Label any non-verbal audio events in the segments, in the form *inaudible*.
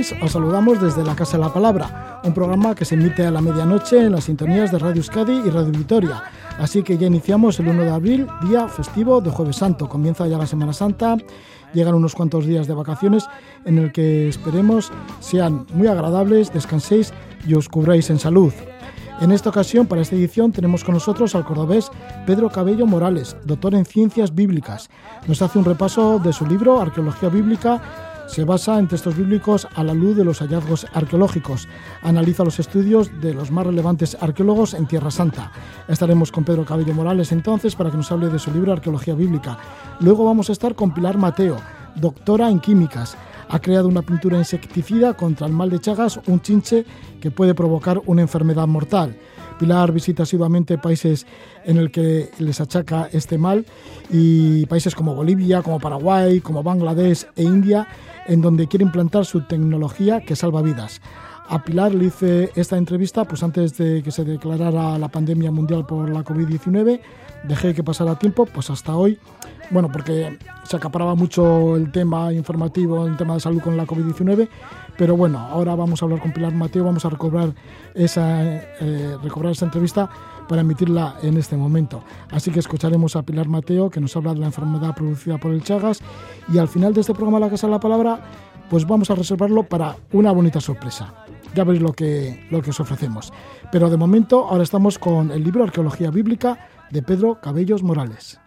¿qué tal estáis? Os saludamos desde la Casa de la Palabra, un programa que se emite a la medianoche en las sintonías de Radio Euskadi y Radio Vitoria. Así que ya iniciamos el 1 de abril, día festivo de Jueves Santo. Comienza ya la Semana Santa, llegan unos cuantos días de vacaciones en el que esperemos sean muy agradables, descanséis y os cubráis en salud. En esta ocasión, para esta edición, tenemos con nosotros al cordobés Pedro Cabello Morales, doctor en Ciencias Bíblicas. Nos hace un repaso de su libro Arqueología Bíblica. Se basa en textos bíblicos a la luz de los hallazgos arqueológicos. Analiza los estudios de los más relevantes arqueólogos en Tierra Santa. Estaremos con Pedro Cabello Morales entonces para que nos hable de su libro Arqueología Bíblica. Luego vamos a estar con Pilar Mateo, doctora en Químicas ha creado una pintura insecticida contra el mal de Chagas, un chinche que puede provocar una enfermedad mortal. Pilar visita asiduamente países en el que les achaca este mal y países como Bolivia, como Paraguay, como Bangladesh e India, en donde quiere implantar su tecnología que salva vidas. A Pilar le hice esta entrevista pues antes de que se declarara la pandemia mundial por la COVID-19. Dejé que pasara tiempo, pues hasta hoy bueno, porque se acaparaba mucho el tema informativo, el tema de salud con la COVID-19, pero bueno, ahora vamos a hablar con Pilar Mateo, vamos a recobrar esa, eh, recobrar esa entrevista para emitirla en este momento. Así que escucharemos a Pilar Mateo, que nos habla de la enfermedad producida por el Chagas, y al final de este programa La Casa de la Palabra, pues vamos a reservarlo para una bonita sorpresa. Ya veréis lo que, lo que os ofrecemos. Pero de momento, ahora estamos con el libro Arqueología Bíblica de Pedro Cabellos Morales.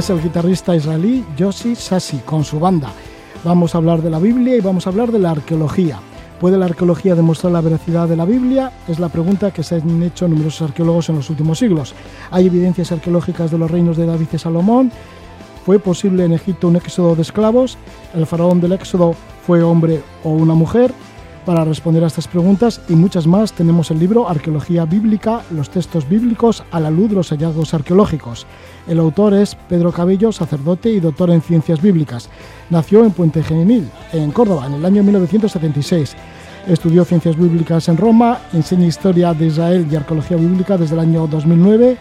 Es el guitarrista israelí Yossi Sassi con su banda. Vamos a hablar de la Biblia y vamos a hablar de la arqueología. ¿Puede la arqueología demostrar la veracidad de la Biblia? Es la pregunta que se han hecho numerosos arqueólogos en los últimos siglos. ¿Hay evidencias arqueológicas de los reinos de David y Salomón? ¿Fue posible en Egipto un éxodo de esclavos? ¿El faraón del éxodo fue hombre o una mujer? Para responder a estas preguntas y muchas más tenemos el libro Arqueología Bíblica, los textos bíblicos a la luz de los hallazgos arqueológicos. El autor es Pedro Cabello, sacerdote y doctor en ciencias bíblicas. Nació en Puente Genil, en Córdoba, en el año 1976. Estudió ciencias bíblicas en Roma, enseña historia de Israel y arqueología bíblica desde el año 2009.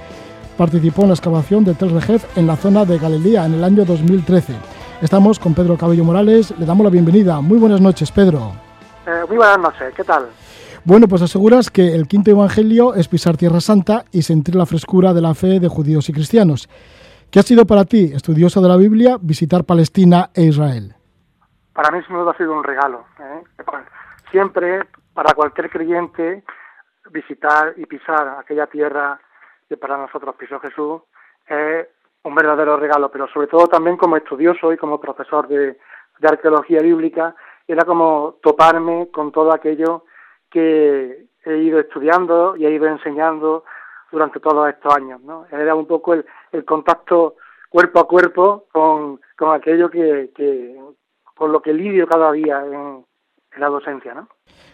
Participó en la excavación de Tel Rejef en la zona de Galilea en el año 2013. Estamos con Pedro Cabello Morales, le damos la bienvenida. Muy buenas noches, Pedro. Eh, muy buenas noches, ¿qué tal? Bueno, pues aseguras que el quinto evangelio es pisar Tierra Santa y sentir la frescura de la fe de judíos y cristianos. ¿Qué ha sido para ti, estudioso de la Biblia, visitar Palestina e Israel? Para mí sin duda ha sido un regalo. ¿eh? Siempre, para cualquier creyente, visitar y pisar aquella tierra que para nosotros pisó Jesús es un verdadero regalo, pero sobre todo también como estudioso y como profesor de arqueología bíblica, era como toparme con todo aquello que he ido estudiando y he ido enseñando durante todos estos años. ¿no? Era un poco el, contacto cuerpo a cuerpo con, con aquello que, que, con lo que lidio cada día en, la docencia. ¿no?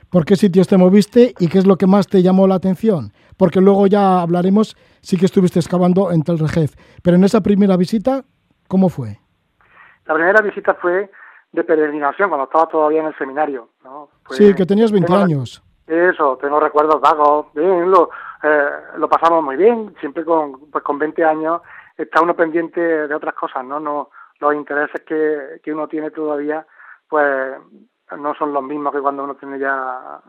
¿Por qué sitios te moviste y qué es lo que más te llamó la atención? Porque luego ya hablaremos, sí que estuviste excavando en Tel Rejef, pero en esa primera visita, ¿cómo fue? La primera visita fue de peregrinación cuando estaba todavía en el seminario. ¿no? sí, que tenías 20 años. Eso, tengo recuerdos vagos, bien, lo, eh, lo pasamos muy bien, siempre con, pues con 20 años está uno pendiente de otras cosas, ¿no? no los intereses que, que uno tiene todavía, pues no son los mismos que cuando uno tiene ya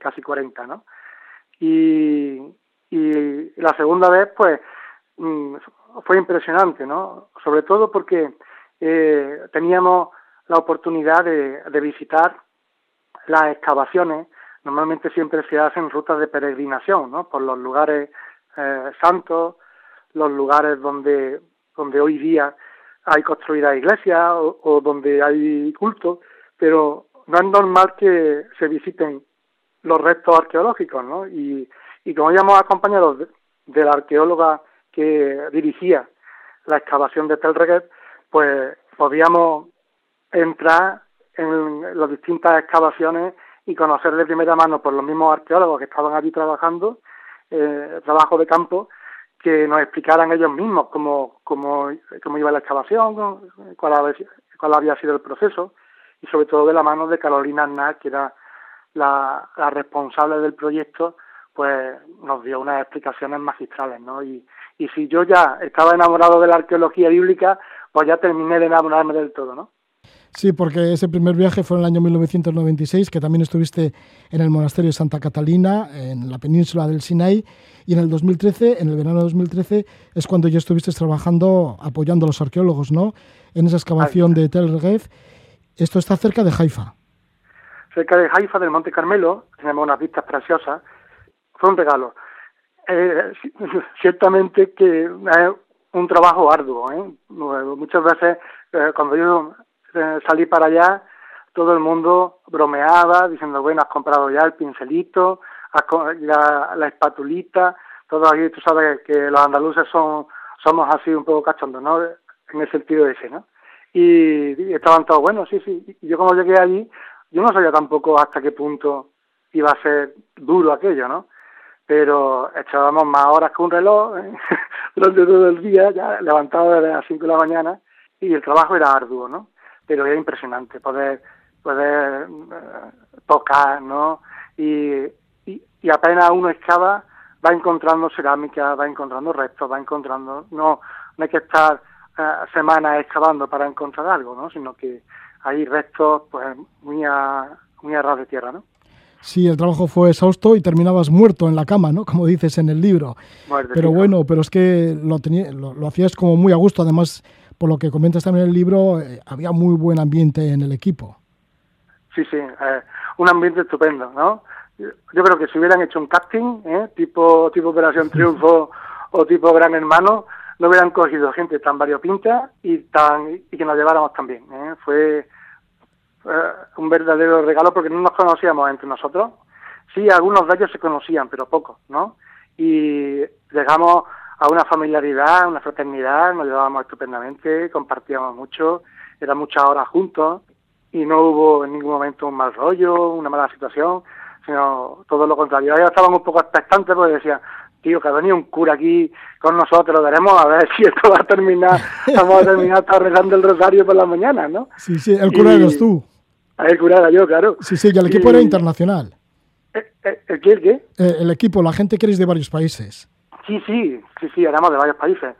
casi 40, ¿no? Y, y la segunda vez, pues, mm, fue impresionante, ¿no? Sobre todo porque eh, teníamos la oportunidad de, de visitar las excavaciones. Normalmente siempre se hacen rutas de peregrinación, ¿no? Por los lugares eh, santos, los lugares donde, donde hoy día hay construidas iglesias o, donde hay culto, pero no es normal que se visiten los restos arqueológicos, ¿no? Y, y como íbamos acompañados de, de la arqueóloga que dirigía la excavación de Telreguet, pues podíamos entrar en las distintas excavaciones y conocer de primera mano por los mismos arqueólogos que estaban allí trabajando, eh, trabajo de campo, que nos explicaran ellos mismos cómo, cómo, cómo iba la excavación, cuál había, sido el proceso, y sobre todo de la mano de Carolina Arnaz, que era la, la responsable del proyecto, pues nos dio unas explicaciones magistrales, ¿no? Y, y si yo ya estaba enamorado de la arqueología bíblica, pues ya terminé de enamorarme del todo, ¿no? Sí, porque ese primer viaje fue en el año 1996, que también estuviste en el monasterio de Santa Catalina, en la península del Sinai, y en el 2013, en el verano de 2013, es cuando ya estuviste trabajando, apoyando a los arqueólogos, ¿no? En esa excavación de Tel Regev. Esto está cerca de Haifa. Cerca de Haifa, del Monte Carmelo, tenemos unas vistas preciosas. Fue un regalo. Eh, *laughs* ciertamente que es un trabajo arduo. ¿eh? Muchas veces eh, cuando yo eh, salí para allá, todo el mundo bromeaba diciendo, bueno, has comprado ya el pincelito, la, la espatulita, todo aquí, tú sabes que los andaluces son somos así un poco cachondos, ¿no? En el sentido ese, ¿no? Y, estaban todos, bueno, sí, sí. Y yo como llegué allí, yo no sabía tampoco hasta qué punto iba a ser duro aquello, ¿no? pero echábamos más horas que un reloj ¿eh? *laughs* durante todo el día, ya levantado desde las 5 de la mañana, y el trabajo era arduo, ¿no? Pero era impresionante poder, poder eh, tocar, ¿no? Y, y, apenas uno excava, va encontrando cerámica, va encontrando restos, va encontrando, no, no hay que estar eh, semanas excavando para encontrar algo, ¿no? Sino que hay restos, pues, muy a, muy a ras de tierra, ¿no? Sí, el trabajo fue exhausto y terminabas muerto en la cama, ¿no? Como dices en el libro. pero bueno, pero es que lo, lo, hacías como muy a gusto. Además, por lo que comentas también en el libro, eh, había muy buen ambiente en el equipo. Sí, sí, eh, un ambiente estupendo, ¿no? Yo creo que si hubieran hecho un casting, ¿eh? tipo, tipo Operación Triunfo o tipo Gran Hermano, no hubieran cogido gente tan variopinta y tan y que nos lleváramos tan bien. ¿eh? Fue un verdadero regalo porque no nos conocíamos entre nosotros. Sí, algunos de ellos se conocían, pero pocos, ¿no? Y llegamos a una familiaridad, una fraternidad, nos llevábamos estupendamente, compartíamos mucho, eran muchas horas juntos y no hubo en ningún momento un mal rollo, una mala situación, sino todo lo contrario. Ellos estaban un poco expectantes porque decían, tío, que ha venido un cura aquí con nosotros, veremos a ver *laughs* si esto va a terminar, vamos a terminar hasta rezando el rosario por la mañana, ¿no? Sí, sí, el cura eres tú. El cura era yo, claro. Sí, sí, y el equipo era internacional. ¿El, eh, eh, qué? ¿El qué? Eh, el equipo, la gente que eres de varios países. Sí, sí, sí, sí, éramos de varios países.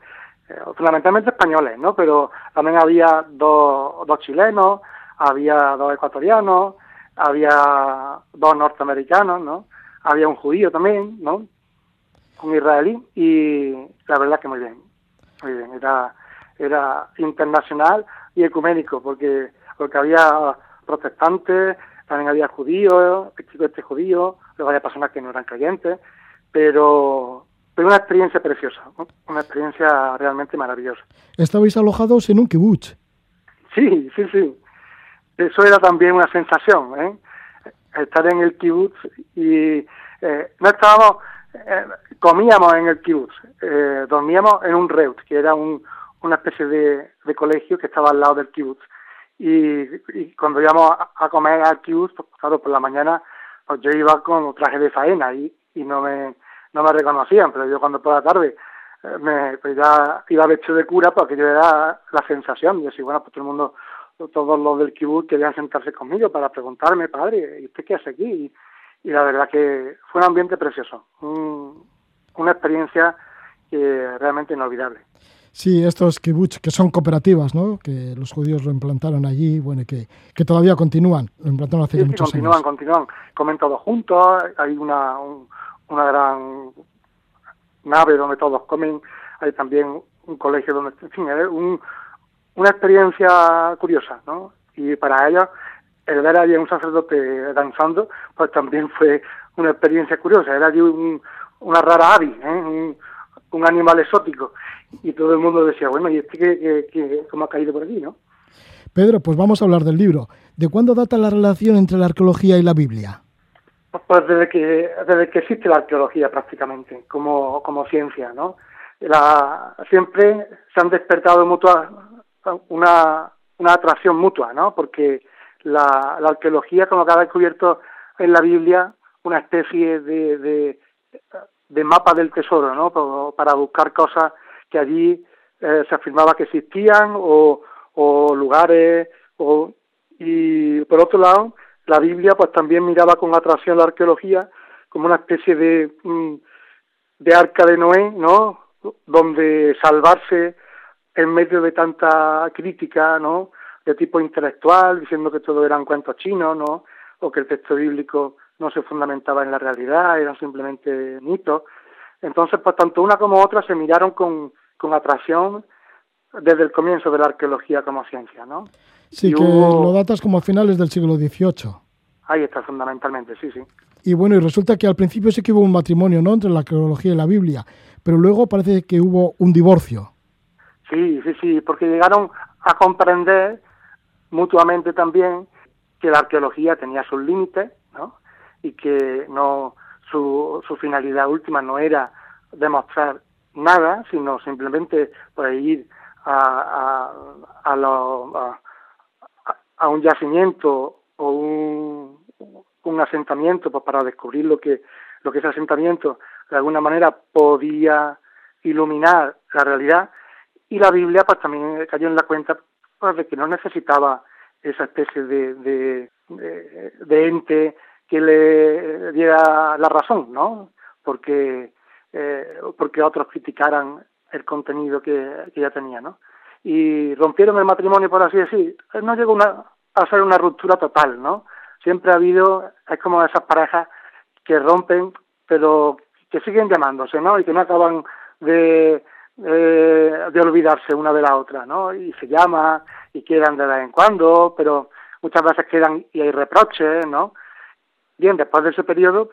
fundamentalmente españoles, ¿no? Pero también había dos, dos chilenos, había dos ecuatorianos, había dos norteamericanos, ¿no? Había un judío también, ¿no? Un israelí y la verdad que muy bien, muy bien. Era, era internacional y ecuménico porque, porque había protestantes, también había judíos, este, este judío, había personas que no eran creyentes, pero fue una experiencia preciosa, una experiencia realmente maravillosa. ¿Estabais alojados en un kibutz? Sí, sí, sí. Eso era también una sensación, ¿eh? Estar en el kibutz y eh, no estábamos, eh, comíamos en el kibutz, eh, dormíamos en un reut, que era un, una especie de, de colegio que estaba al lado del kibutz y, cuando íbamos a, comer al kibutz, pues, claro, por la mañana pues yo iba con traje de faena y, y no me no me reconocían, pero yo cuando por la tarde eh, me pues ya iba vestido de cura, porque yo era la sensación, de decir, bueno, pues todo el mundo, todos los del kibutz querían sentarse conmigo para preguntarme, padre, ¿y usted qué hace aquí? Y, la verdad que fue un ambiente precioso, una experiencia que realmente inolvidable. Sí, estos kibbutz, que son cooperativas, ¿no? Que los judíos lo implantaron allí, bueno, y que, que todavía continúan, lo implantaron hace sí, muchos sí, continúan, años. continúan, comen todos juntos, hay una, un- una gran nave donde todos comen, hay también un colegio donde, en un- una experiencia curiosa, ¿no? Y para ellos, el ver allí a un sacerdote danzando, pues también fue una experiencia curiosa, era allí un- una rara avis, ¿eh? un, un animal exótico, y todo el mundo decía, bueno, ¿y este qué- qué- cómo ha caído por aquí, no? Pedro, pues vamos a hablar del libro. ¿De cuándo data la relación entre la arqueología y la Biblia? Pues desde que, desde que existe la arqueología prácticamente, como, como ciencia, ¿no? La, siempre se han despertado mutua, una, una atracción mutua, ¿no? Porque la, la arqueología como que ha descubierto en la Biblia una especie de, de, de mapa del tesoro, ¿no? Para, buscar cosas que allí eh, se afirmaba que existían o, o lugares o y por otro lado la Biblia pues también miraba con atracción la arqueología como una especie de mm, de arca de Noé, ¿no? Donde salvarse en medio de tanta crítica, ¿no? De tipo intelectual, diciendo que todo eran cuentos chinos, ¿no? O que el texto bíblico no se fundamentaba en la realidad, eran simplemente mitos. Entonces, pues tanto una como otra se miraron con, con atracción desde el comienzo de la arqueología como ciencia, ¿no? Sí, Y que hubo- lo datas como a finales del siglo XVIII. Ahí está fundamentalmente, sí, sí. Y bueno, y resulta que al principio sí que hubo un matrimonio, ¿no? Entre la arqueología y la Biblia, pero luego parece que hubo un divorcio. Sí, sí, sí, porque llegaron a comprender mutuamente también que la arqueología tenía sus límites, ¿no? Y que no su, su finalidad última no era demostrar nada, sino simplemente pues, ir a, a, a, lo- a- un yacimiento o un, un asentamiento pues, para descubrir lo que lo que ese asentamiento de alguna manera podía iluminar la realidad y la Biblia pues también cayó en la cuenta pues, de que no necesitaba esa especie de, de, de, de ente que le diera la razón, ¿no? Porque eh, porque otros criticaran el contenido que, ya tenía, ¿no? Y rompieron el matrimonio, por así decir. No llegó una, a ser una ruptura total, ¿no? Siempre ha habido, es como esas parejas que rompen, pero que siguen llamándose, ¿no? Y que no acaban de, de, de olvidarse una de la otra, ¿no? Y se llama y quedan de vez en cuando, pero muchas veces quedan y hay reproches, ¿no? Bien, después de ese periodo,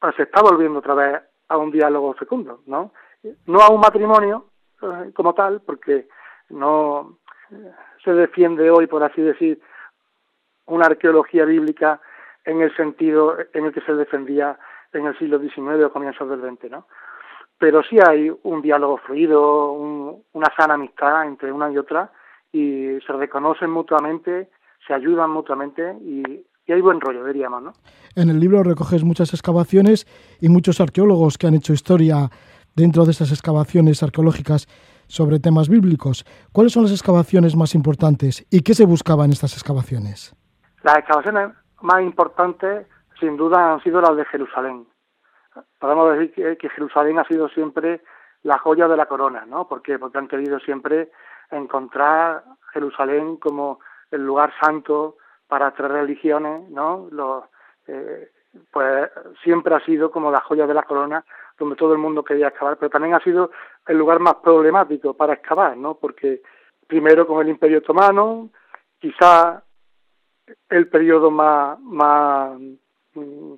pues se está volviendo otra vez a un diálogo fecundo, ¿no? No a un matrimonio eh, como tal, porque no eh, se defiende hoy, por así decir, una arqueología bíblica en el sentido en el que se defendía en el siglo XIX o comienzos del XX, ¿no? Pero sí hay un diálogo fluido, un, una sana amistad entre una y otra y se reconocen mutuamente, se ayudan mutuamente y, hay buen rollo, diríamos, ¿no? En el libro recoges muchas excavaciones y muchos arqueólogos que han hecho historia dentro de esas excavaciones arqueológicas sobre temas bíblicos. ¿Cuáles son las excavaciones más importantes y qué se buscaba en estas excavaciones? Las excavaciones más importantes, sin duda, han sido las de Jerusalén. Podemos decir que, Jerusalén ha sido siempre la joya de la corona, ¿no? ¿Por qué? Porque han querido siempre encontrar Jerusalén como el lugar santo para tres religiones, ¿no? Eh, pues siempre ha sido como la joya de la corona donde todo el mundo quería excavar, pero también ha sido el lugar más problemático para excavar, ¿no? Porque primero con el Imperio Otomano, quizá el periodo más, más mm,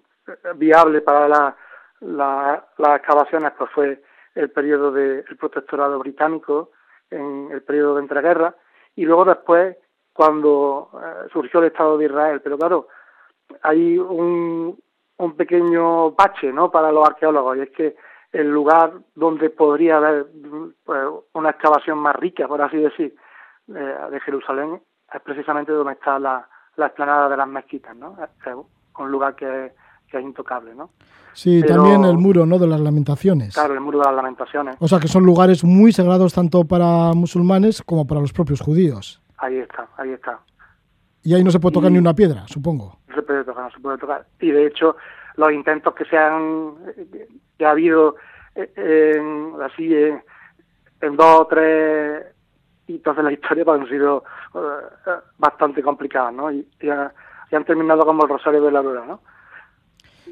viable para la, la, las excavaciones pues fue el periodo del protectorado británico, en el periodo de entreguerras, y luego después cuando eh, surgió el Estado de Israel. Pero claro, hay un, un pequeño bache ¿no? para los arqueólogos, y es que el lugar donde podría haber pues, una excavación más rica, por así decir, eh, de Jerusalén, es precisamente donde está la, la explanada de las mezquitas, ¿no? Es un lugar que, que es intocable, ¿no? Sí, Pero- también el muro, ¿no? De las lamentaciones. Claro, el muro de las lamentaciones, O sea que son lugares muy sagrados tanto para musulmanes como para los propios judíos. ahí está, ahí está. Y ahí no se puede tocar Y- ni una piedra, supongo. No se puede tocar, no se puede tocar. Y de hecho, los intentos que se han, que ha habido eh, en, así en, en dos o tres hitos de la historia pues, han sido eh, bastante complicados, ¿no? Y, han terminado como el Rosario de la Aurora, ¿no?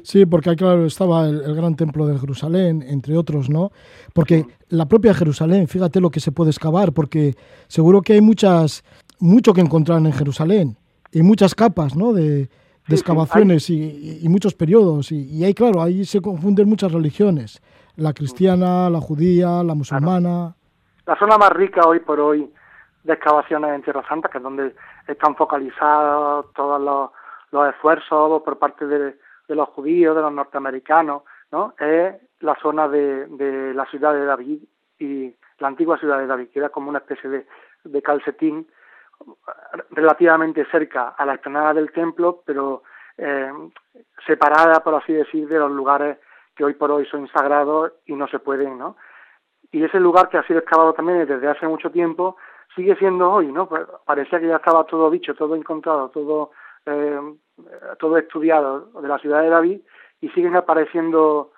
Sí, porque ahí, claro, estaba el, gran templo de Jerusalén, entre otros, ¿no? Porque la propia Jerusalén, fíjate lo que se puede excavar, porque seguro que hay muchas, mucho que encontrar en Jerusalén, y muchas capas, ¿no? De, excavaciones y, muchos periodos. Y, y, ahí, claro, ahí se confunden muchas religiones. La cristiana, la judía, la musulmana. La zona más rica hoy por hoy de excavaciones en Tierra Santa, que es donde están focalizados todos los, los esfuerzos por parte de, de los judíos, de los norteamericanos, ¿no? Es la zona de, de la ciudad de David y la antigua ciudad de David, que era como una especie de, de calcetín relativamente cerca a la explanada del templo, pero eh, separada, por así decir, de los lugares que hoy por hoy son sagrados y no se pueden, ¿no? Y ese lugar que ha sido excavado también desde hace mucho tiempo sigue siendo hoy, ¿no? Pues parecía que ya estaba todo dicho, todo encontrado, todo eh, todo estudiado de la ciudad de David y siguen apareciendo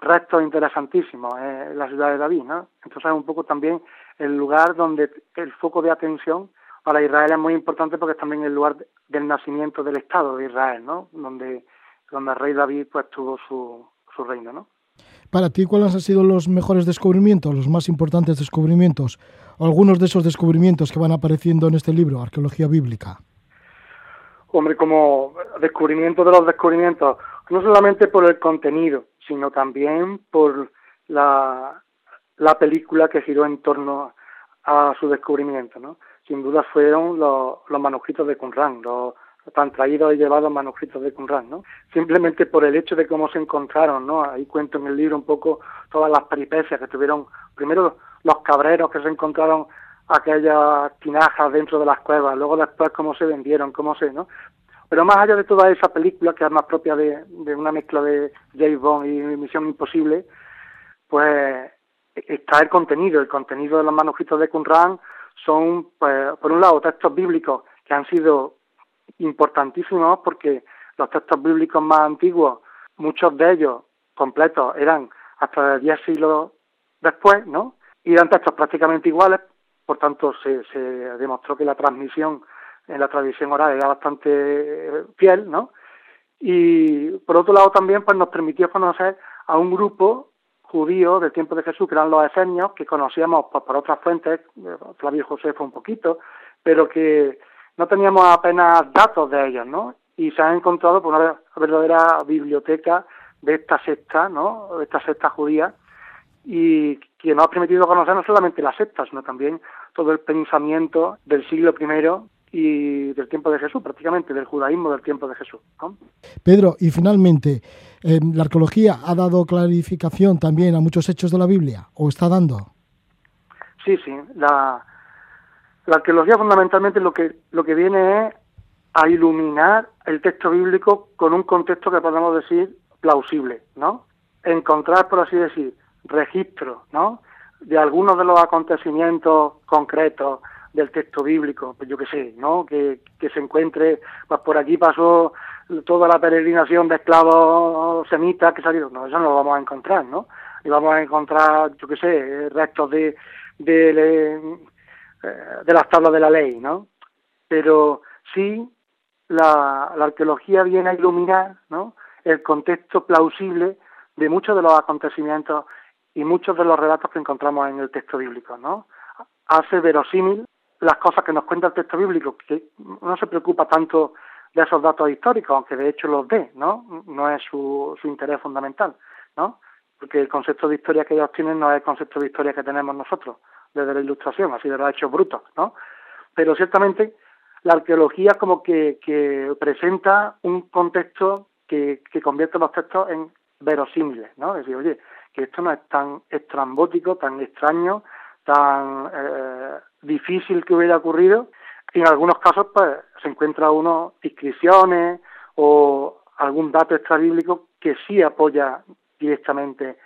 restos interesantísimos en la ciudad de David, ¿no? Entonces es un poco también el lugar donde el foco de atención para Israel es muy importante porque es también el lugar del nacimiento del Estado de Israel, ¿no? Donde, donde el rey David pues tuvo su, su reino, ¿no? Para ti, ¿cuáles han sido los mejores descubrimientos, los más importantes descubrimientos, o algunos de esos descubrimientos que van apareciendo en este libro, Arqueología Bíblica? hombre, como descubrimiento de los descubrimientos, no solamente por el contenido, sino también por la, la película que giró en torno a su descubrimiento, ¿no? Sin duda fueron los, los manuscritos de Qumran, los tan traídos y llevados manuscritos de Qumran, ¿no? Simplemente por el hecho de cómo se encontraron, ¿no? Ahí cuento en el libro un poco todas las peripecias que tuvieron, primero los cabreros que se encontraron aquellas tinajas dentro de las cuevas, luego después cómo se vendieron, cómo se, ¿no? Pero más allá de toda esa película, que es más propia de, una mezcla de James Bond y Misión Imposible, pues está el contenido. El contenido de los manuscritos de Qumran son, pues, por un lado, textos bíblicos que han sido importantísimos porque los textos bíblicos más antiguos, muchos de ellos completos, eran hasta 10 siglos después, ¿no? Y eran textos prácticamente iguales, por tanto se, se demostró que la transmisión en la tradición oral era bastante eh, fiel, ¿no? Y por otro lado también pues nos permitió conocer a un grupo judío del tiempo de Jesús, que eran los esenios, que conocíamos pues, por otras fuentes, eh, Flavio José fue un poquito, pero que no teníamos apenas datos de ellos, ¿no? Y se han encontrado por una verdadera biblioteca de esta secta, ¿no? De esta secta judía, y que nos ha permitido conocer no solamente las sectas, sino también todo el pensamiento del siglo I y del tiempo de Jesús, prácticamente del judaísmo del tiempo de Jesús. Pedro, y finalmente, eh, ¿la arqueología ha dado clarificación también a muchos hechos de la Biblia o está dando? Sí, sí. La, la arqueología fundamentalmente lo que, lo que viene es a iluminar el texto bíblico con un contexto que podemos decir plausible, ¿no? Encontrar, por así decir, registros, ¿no? De algunos de los acontecimientos concretos del texto bíblico, pues yo qué sé, ¿no? Que, que se encuentre, pues por aquí pasó toda la peregrinación de esclavos semitas que salieron, no, eso no lo vamos a encontrar, ¿no? Y vamos a encontrar, yo qué sé, restos de, de, eh, de las tablas de la ley, ¿no? Pero sí la, la arqueología viene a iluminar, ¿no? El contexto plausible de muchos de los acontecimientos y muchos de los relatos que encontramos en el texto bíblico, ¿no? Hace verosímil las cosas que nos cuenta el texto bíblico, que no se preocupa tanto de esos datos históricos, aunque de hecho los ve, ¿no? No es su, su interés fundamental, ¿no? Porque el concepto de historia que ellos tienen no es el concepto de historia que tenemos nosotros, desde la ilustración, así de los hechos brutos, ¿no? Pero ciertamente la arqueología como que, que presenta un contexto que, que convierte los textos en verosímiles, ¿no? Es decir, oye, que esto no es tan estrambótico, tan extraño, tan eh, difícil que hubiera ocurrido. Y en algunos casos, pues, se encuentra uno inscripciones o algún dato extrabíblico que sí apoya directamente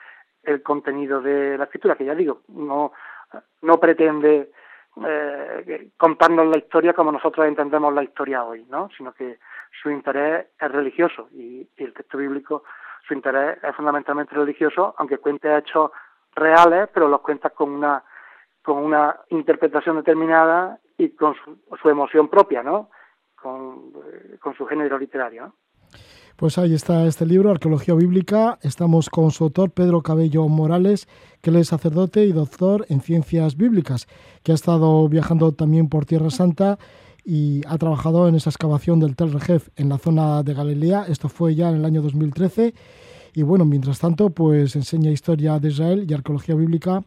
el contenido de la escritura, que ya digo, no, no pretende eh, contarnos la historia como nosotros entendemos la historia hoy, ¿no? sino que su interés es religioso y el texto bíblico su interés es fundamentalmente religioso, aunque cuente hechos reales, pero los cuenta con una con una interpretación determinada y con su, emoción propia, ¿no? Con, eh, con su género literario. Pues ahí está este libro, Arqueología Bíblica. Estamos con su autor, Pedro Cabello Morales, que es sacerdote y doctor en ciencias bíblicas, que ha estado viajando también por Tierra Santa y ha trabajado en esa excavación del Tel Rejef en la zona de Galilea. Esto fue ya en el año 2013. Y bueno, mientras tanto, pues enseña historia de Israel y arqueología bíblica.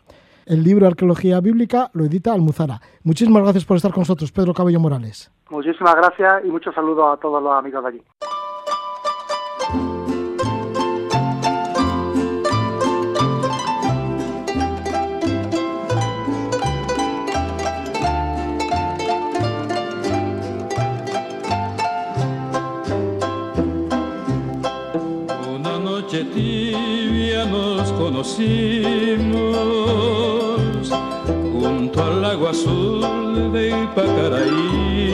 El libro Arqueología Bíblica lo edita Almuzara. Muchísimas gracias por estar con nosotros, Pedro Cabello Morales. Muchísimas gracias y muchos saludos a todos los amigos de allí. tibia nos conocimos azul de Ipacaraí.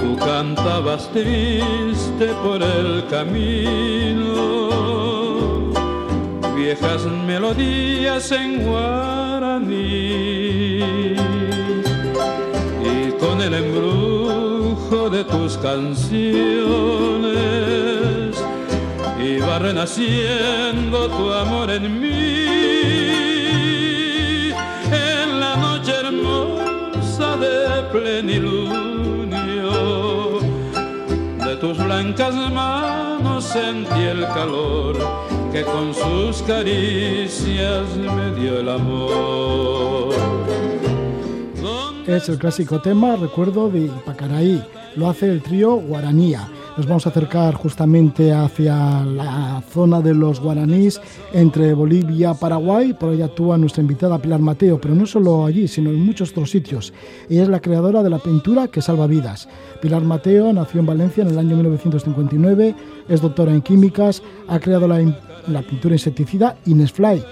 Tú cantabas triste por el camino, viejas melodías en guaraní. Y con el embrujo de tus canciones, va renaciendo tu amor en mí. Plenilunio, de tus blancas manos sentí el calor que con sus caricias me dio el amor. Es el clásico tema, recuerdo, de Pacaraí. Lo hace el trío Guaranía nos vamos a acercar justamente hacia la zona de los guaraníes entre Bolivia y Paraguay. Por ahí actúa nuestra invitada Pilar Mateo, pero no solo allí, sino en muchos otros sitios. Ella es la creadora de la pintura que salva vidas. Pilar Mateo nació en Valencia en el año 1959, es doctora en químicas, ha creado la, la pintura insecticida Inesfly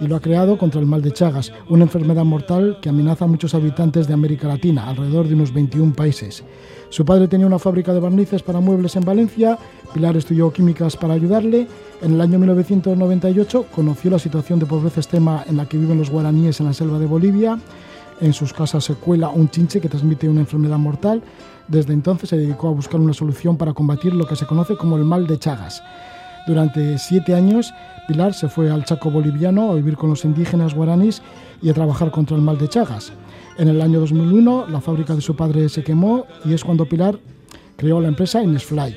y lo ha creado contra el mal de Chagas, una enfermedad mortal que amenaza a muchos habitantes de América Latina, alrededor de unos 21 países. Su padre tenía una fábrica de barnices para muebles en Valencia, Pilar estudió químicas para ayudarle. En el año 1998 conoció la situación de pobreza extrema en la que viven los guaraníes en la selva de Bolivia. En sus casas se cuela un chinche que transmite una enfermedad mortal. Desde entonces se dedicó a buscar una solución para combatir lo que se conoce como el mal de Chagas. Durante siete años, Pilar se fue al Chaco boliviano a vivir con los indígenas guaraníes y a trabajar contra el mal de Chagas. En el año 2001 la fábrica de su padre se quemó y es cuando Pilar creó la empresa Inesfly.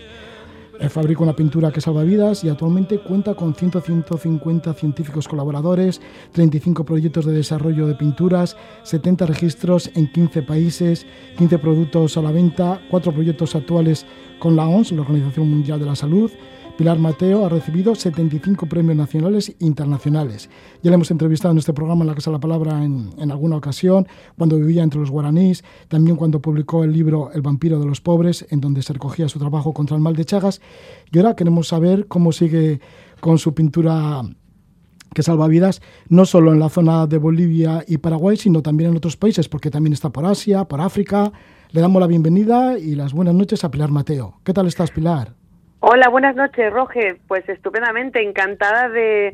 Fabrica una pintura que salva vidas y actualmente cuenta con 150 científicos colaboradores, 35 proyectos de desarrollo de pinturas, 70 registros en 15 países, 15 productos a la venta, 4 proyectos actuales con la OMS, la Organización Mundial de la Salud, Pilar Mateo ha recibido 75 premios nacionales e internacionales. Ya le hemos entrevistado en este programa en la Casa de la Palabra en, alguna ocasión, cuando vivía entre los guaraníes, también cuando publicó el libro El vampiro de los pobres, en donde se recogía su trabajo contra el mal de Chagas. Y ahora queremos saber cómo sigue con su pintura que salva vidas, no solo en la zona de Bolivia y Paraguay, sino también en otros países, porque también está por Asia, por África. Le damos la bienvenida y las buenas noches a Pilar Mateo. ¿Qué tal estás, Pilar? Hola, buenas noches, Roge. Pues estupendamente, encantada de,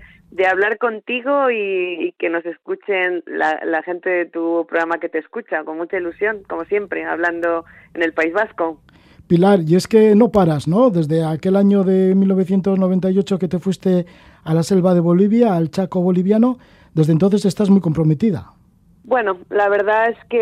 hablar contigo y, que nos escuchen la, gente de tu programa que te escucha, con mucha ilusión, como siempre, hablando en el País Vasco. Pilar, y es que no paras, ¿no? Desde aquel año de 1998 que te fuiste a la selva de Bolivia, al Chaco boliviano, desde entonces estás muy comprometida. Bueno, la verdad es que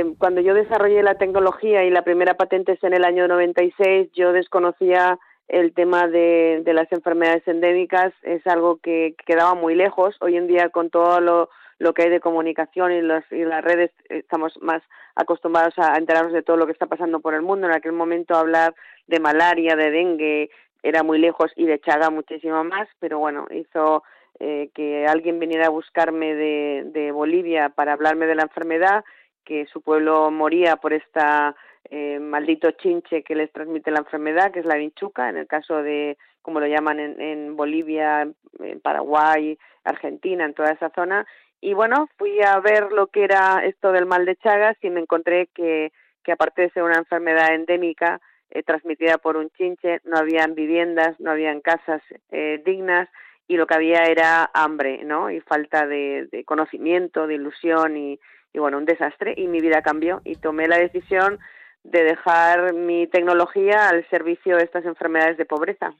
eh, cuando yo desarrollé la tecnología y la primera patente es en el año 96, yo desconocía el tema de, las enfermedades endémicas, es algo que quedaba muy lejos. Hoy en día, con todo lo, que hay de comunicación y, y las redes, estamos más acostumbrados a enterarnos de todo lo que está pasando por el mundo. En aquel momento hablar de malaria, de dengue, era muy lejos y de chaga muchísimo más, pero bueno, hizo eh, que alguien viniera a buscarme de, de, Bolivia para hablarme de la enfermedad, que su pueblo moría por esta eh, maldito chinche que les transmite la enfermedad, que es la vinchuca, en el caso de, como lo llaman en, en Bolivia, en Paraguay, Argentina, en toda esa zona. Y bueno, fui a ver lo que era esto del mal de Chagas y me encontré que, que aparte de ser una enfermedad endémica, eh, transmitida por un chinche, no habían viviendas, no habían casas eh, dignas y lo que había era hambre, ¿no? Y falta de, conocimiento, de ilusión y, bueno, un desastre. Y mi vida cambió y tomé la decisión de dejar mi tecnología al servicio de estas enfermedades de pobreza.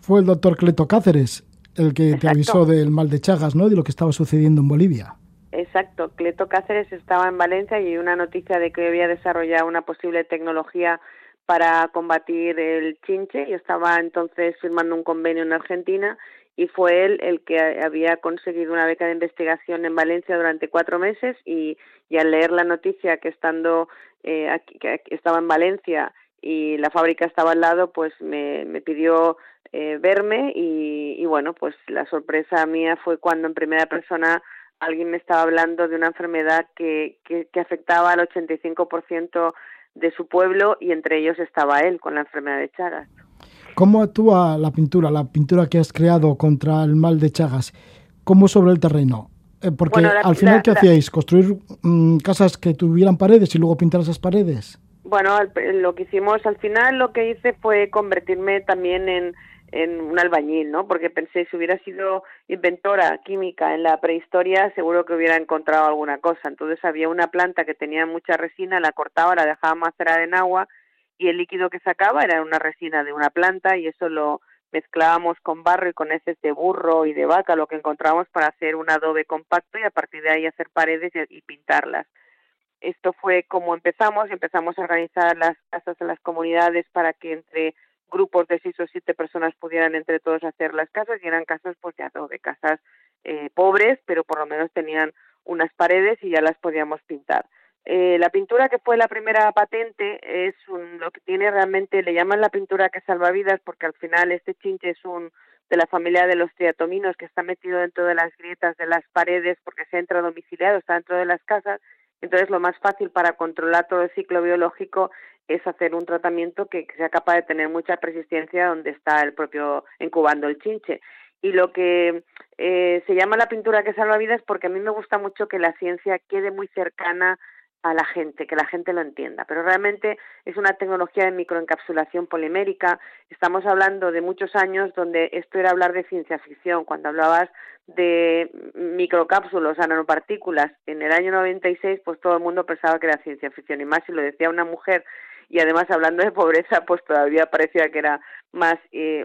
Fue el doctor Cleto Cáceres el que te avisó del mal de Chagas, ¿no? De lo que estaba sucediendo en Bolivia. Exacto, Cleto Cáceres estaba en Valencia y una noticia de que había desarrollado una posible tecnología para combatir el chinche y estaba entonces firmando un convenio en Argentina y fue él el que había conseguido una beca de investigación en Valencia durante cuatro meses y, al leer la noticia que estando eh, aquí, que estaba en Valencia y la fábrica estaba al lado, pues me, me pidió eh, verme y, y, bueno, pues la sorpresa mía fue cuando en primera persona alguien me estaba hablando de una enfermedad que, que, que afectaba al 85% de su pueblo y entre ellos estaba él con la enfermedad de Chagas. ¿Cómo actúa la pintura, la pintura que has creado contra el mal de Chagas? ¿Cómo sobre el terreno? Eh, porque al final, ¿qué hacíais? ¿Construir mm, casas que tuvieran paredes y luego pintar esas paredes? Bueno, lo que hicimos al final, lo que hice fue convertirme también en, en un albañil, ¿no? Porque pensé, si hubiera sido inventora química en la prehistoria, seguro que hubiera encontrado alguna cosa. Entonces había una planta que tenía mucha resina, la cortaba, la dejaba macerar en agua y el líquido que sacaba era una resina de una planta y eso lo mezclábamos con barro y con heces de burro y de vaca, lo que encontrábamos para hacer un adobe compacto y a partir de ahí hacer paredes y, pintarlas. Esto fue como empezamos, empezamos a organizar las casas en las comunidades para que entre grupos de seis o siete personas pudieran entre todos hacer las casas y eran casas pues de adobe, casas eh, pobres, pero por lo menos tenían unas paredes y ya las podíamos pintar. Eh, la pintura que fue la primera patente es un, lo que tiene realmente, le llaman la pintura que salva vidas porque al final este chinche es un de la familia de los triatominos que está metido dentro de las grietas de las paredes porque se entra domiciliado, está dentro de las casas. Entonces lo más fácil para controlar todo el ciclo biológico es hacer un tratamiento que, sea capaz de tener mucha persistencia donde está el propio incubando el chinche y lo que eh, se llama la pintura que salva vidas porque a mí me gusta mucho que la ciencia quede muy cercana a la gente, que la gente lo entienda. Pero realmente es una tecnología de microencapsulación polimérica. Estamos hablando de muchos años donde esto era hablar de ciencia ficción. Cuando hablabas de microcápsulas, nanopartículas, en el año 96, pues todo el mundo pensaba que era ciencia ficción. Y más si lo decía una mujer y además hablando de pobreza, pues todavía parecía que era más, eh,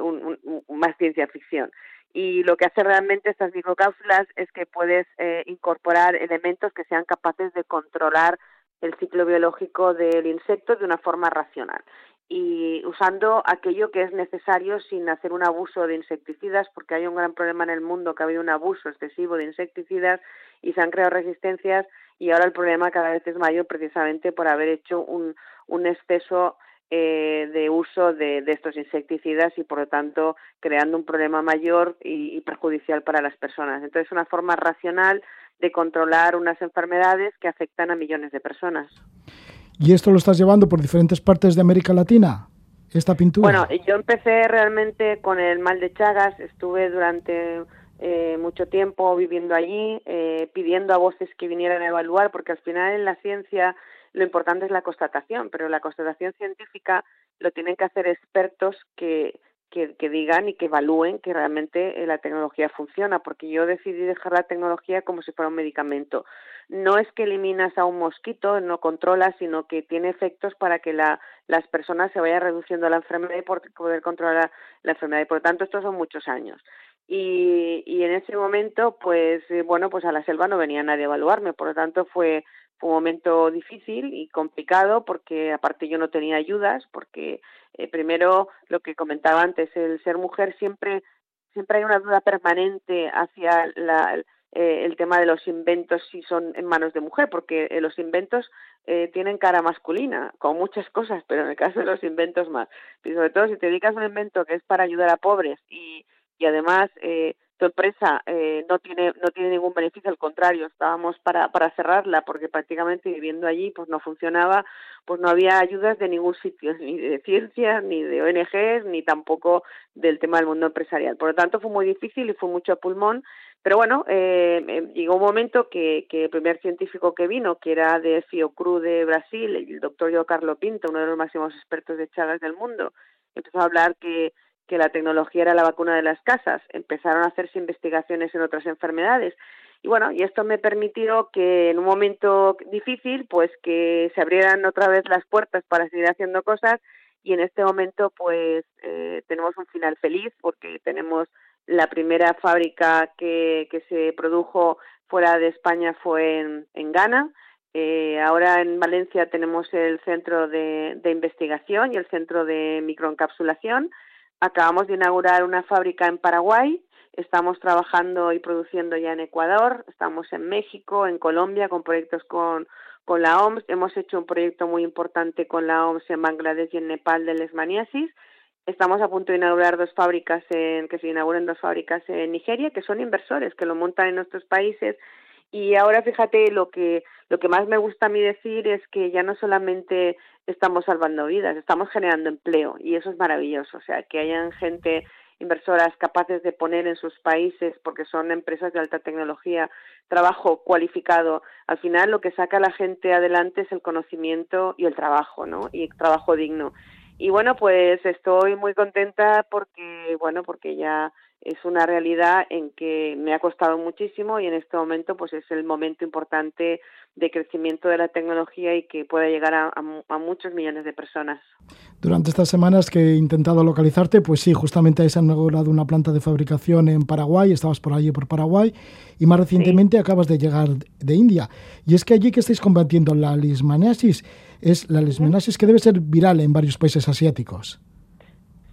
más ciencia ficción y lo que hace realmente estas microcápsulas es que puedes eh, incorporar elementos que sean capaces de controlar el ciclo biológico del insecto de una forma racional. Y usando aquello que es necesario sin hacer un abuso de insecticidas, porque hay un gran problema en el mundo que ha habido un abuso excesivo de insecticidas y se han creado resistencias y ahora el problema cada vez es mayor precisamente por haber hecho un, un exceso eh, de uso de, estos insecticidas y por lo tanto creando un problema mayor y, perjudicial para las personas. Entonces, una forma racional de controlar unas enfermedades que afectan a millones de personas. ¿Y esto lo estás llevando por diferentes partes de América Latina? Esta pintura. Bueno, yo empecé realmente con el mal de Chagas, estuve durante eh, mucho tiempo viviendo allí, eh, pidiendo a voces que vinieran a evaluar, porque al final en la ciencia lo importante es la constatación, pero la constatación científica lo tienen que hacer expertos que, que, que, digan y que evalúen que realmente eh, la tecnología funciona, porque yo decidí dejar la tecnología como si fuera un medicamento. No es que eliminas a un mosquito, no controlas, sino que tiene efectos para que la, las personas se vayan reduciendo la enfermedad y poder controlar la, enfermedad. Y por lo tanto, estos son muchos años. Y, y en ese momento, pues, eh, bueno, pues a la selva no venía nadie a evaluarme, por lo tanto fue fue un momento difícil y complicado porque aparte yo no tenía ayudas, porque eh, primero lo que comentaba antes, el ser mujer siempre siempre hay una duda permanente hacia la, eh, el tema de los inventos si son en manos de mujer, porque eh, los inventos tienen cara masculina, con muchas cosas, pero en el caso de los inventos más. Y sobre todo si te dedicas a un invento que es para ayudar a pobres y, y además eh, tu empresa eh, no tiene no tiene ningún beneficio al contrario estábamos para para cerrarla porque prácticamente viviendo allí pues no funcionaba pues no había ayudas de ningún sitio *laughs* ni de ciencias ni de ONGs ni tampoco del tema del mundo empresarial. Por lo tanto fue muy difícil y fue mucho pulmón pero bueno eh, eh, llegó un momento que, que el primer científico que vino que era de Fiocruz de Brasil el doctor Carlo Pinto uno de los máximos expertos de Chagas del mundo empezó a hablar que que la tecnología era la vacuna de las casas. Empezaron a hacerse investigaciones en otras enfermedades. Y bueno, y esto me permitió que en un momento difícil, pues que se abrieran otra vez las puertas para seguir haciendo cosas y en este momento pues eh, tenemos un final feliz porque tenemos la primera fábrica que, que se produjo fuera de España fue en, en Ghana. Eh, ahora en Valencia tenemos el centro de, de investigación y el centro de microencapsulación. Acabamos de inaugurar una fábrica en Paraguay Estamos trabajando y produciendo ya en Ecuador, estamos en México, en Colombia con proyectos con, con la OMS. Hemos hecho un proyecto muy importante con la OMS en Bangladesh y en Nepal de lesmaniasis. Estamos a punto de inaugurar dos fábricas en, que se inauguren dos fábricas en Nigeria, que son inversores, que lo montan en nuestros países. Y ahora fíjate lo que lo que más me gusta a mí decir es que ya no solamente estamos salvando vidas, estamos generando empleo y eso es maravilloso, o sea, que hayan gente inversoras capaces de poner en sus países, porque son empresas de alta tecnología, trabajo cualificado. Al final lo que saca a la gente adelante es el conocimiento y el trabajo, ¿no? Y el trabajo digno. Y bueno, pues estoy muy contenta porque, bueno, porque ya es una realidad en que me ha costado muchísimo y en este momento pues es el momento importante de crecimiento de la tecnología y que pueda llegar a, a, muchos millones de personas. Durante estas semanas que he intentado localizarte, pues sí, justamente se ha inaugurado una planta de fabricación en Paraguay, estabas por allí por Paraguay y más recientemente acabas de llegar de India. Y es que allí que estáis combatiendo la lismaniasis es la lismaniasis que debe ser viral en varios países asiáticos.